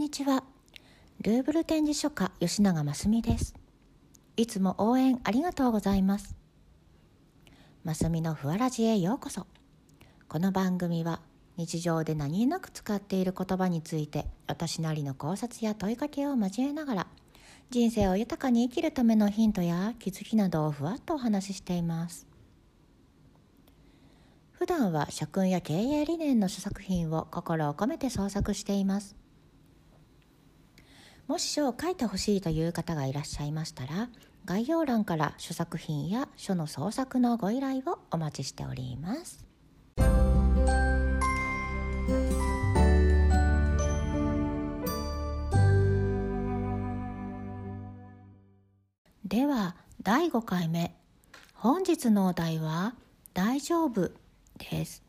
にちは。ルーブル展示書家吉永真澄です。いつも応援ありがとうございます。真澄のふわらじへようこそ。この番組は日常で何気なく使っている言葉について私なりの考察や問いかけを交えながら人生を豊かに生きるためのヒントや気づきなどをふわっとお話ししています。普段は社訓や経営理念の書作品を心を込めて創作しています。もし書を書いてほしいという方がいらっしゃいましたら概要欄から書作品や書の創作のご依頼をお待ちしております。では第5回目。本日のお題は「大丈夫」です。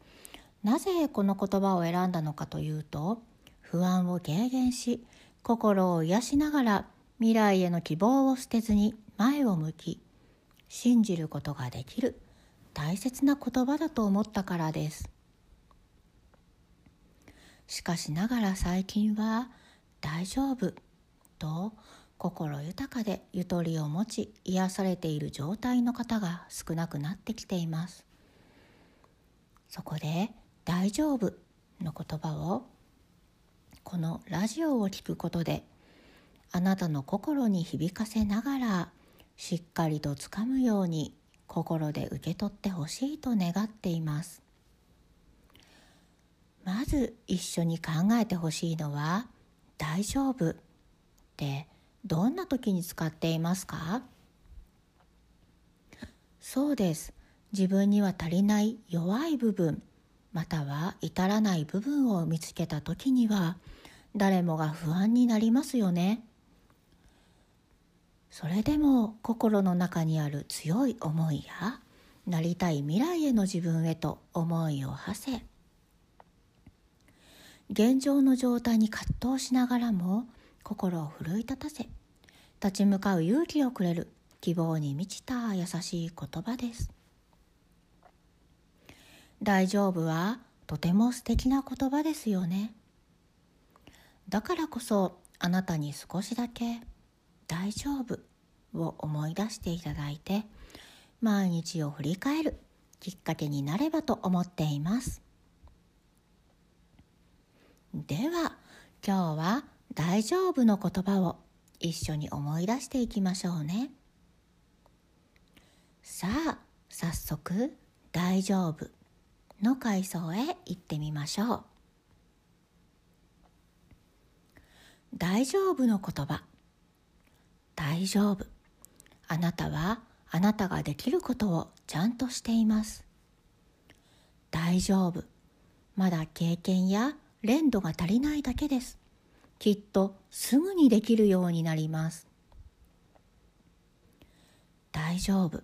なぜこの言葉を選んだのかというと不安を軽減し心を癒しながら未来への希望を捨てずに前を向き信じることができる大切な言葉だと思ったからです。しかしながら最近は「大丈夫」と心豊かでゆとりを持ち癒されている状態の方が少なくなってきています。そこで「大丈夫」の言葉をこのラジオを聴くことであなたの心に響かせながらしっかりとつかむように心で受け取ってほしいと願っています。まず一緒に考えてほしいのは「大丈夫」ってどんな時に使っていますか？そうです。自分には足りない弱い部分または至らない部分を見つけた時には誰もが不安になりますよね。それでも心の中にある強い思いやなりたい未来への自分へと思いを馳せ現状の状態に葛藤しながらも心を奮い立たせ立ち向かう勇気をくれる希望に満ちた優しい言葉です。大丈夫はとても素敵な言葉ですよね。だからこそあなたに少しだけ「大丈夫」を思い出していただいて毎日を振り返るきっかけになればと思っています。では今日は「大丈夫」の言葉を一緒に思い出していきましょうね。さあ早速「大丈夫」の階層へ行ってみましょう。大丈夫の言葉。大丈夫。あなたはあなたができることをちゃんとしています。大丈夫。まだ経験や練度が足りないだけです。きっとすぐにできるようになります。大丈夫。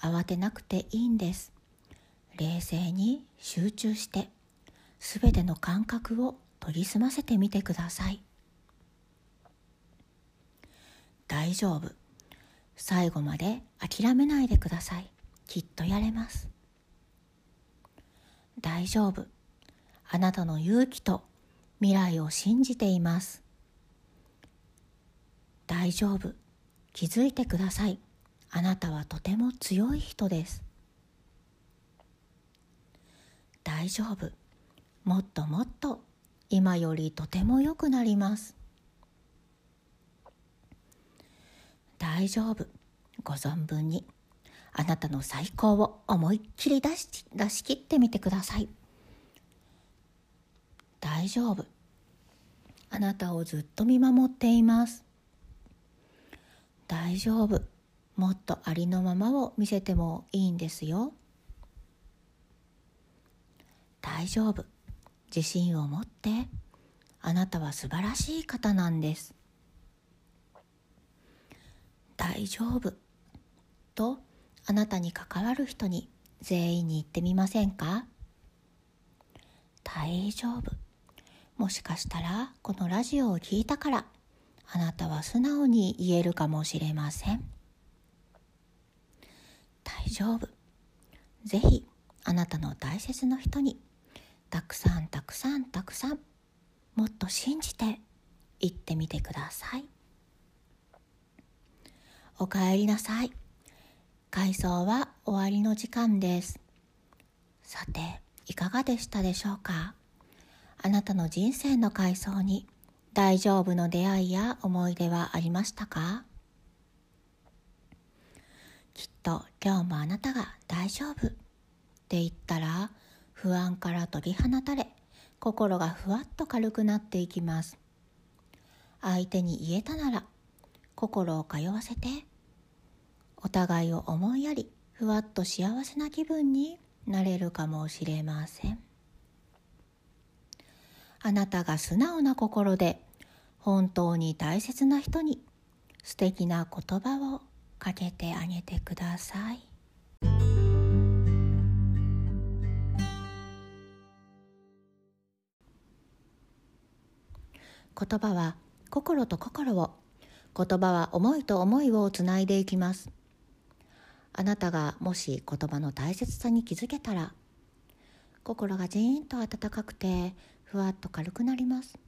慌てなくていいんです。冷静に集中してすべての感覚を研ぎ澄ませてみてください。大丈夫。最後まで諦めないでください。きっとやれます。大丈夫。あなたの勇気と未来を信じています。大丈夫。気づいてください。あなたはとても強い人です。大丈夫。もっともっと今よりとても良くなります。大丈夫。ご存分に。あなたの最高を思いっきり出し出し切ってみてください。大丈夫。あなたをずっと見守っています。大丈夫。もっとありのままを見せてもいいんですよ。大丈夫。自信を持って。あなたは素晴らしい方なんです。大丈夫。とあなたに関わる人に全員に言ってみませんか？大丈夫。もしかしたらこのラジオを聞いたからあなたは素直に言えるかもしれません。大丈夫。ぜひあなたの大切な人にたくさんたくさんたくさんもっと信じて言ってみてください。おかえりなさい。回想は終わりの時間です。さていかがでしたでしょうか？あなたの人生の回想に大丈夫の出会いや思い出はありましたか？きっと今日もあなたが大丈夫って言ったら不安から解き放たれ心がふわっと軽くなっていきます。相手に言えたなら心を通わせてお互いを思いやりふわっと幸せな気分になれるかもしれません。あなたが素直な心で本当に大切な人に素敵な言葉をかけてあげてください。言葉は心と心を言葉は思いと思いをつないでいきます。あなたがもし言葉の大切さに気づけたら心がジーンと温かくてふわっと軽くなります。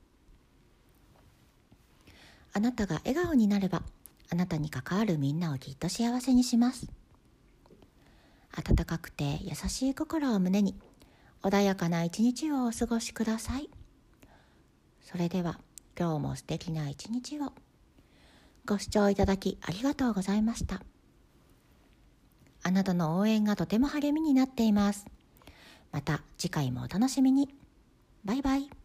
あなたが笑顔になればあなたに関わるみんなをきっと幸せにします。温かくて優しい心を胸に穏やかな一日をお過ごしください。それでは今日も素敵な一日を。ご視聴いただきありがとうございました。あなたの応援がとても励みになっています。また次回もお楽しみに。バイバイ。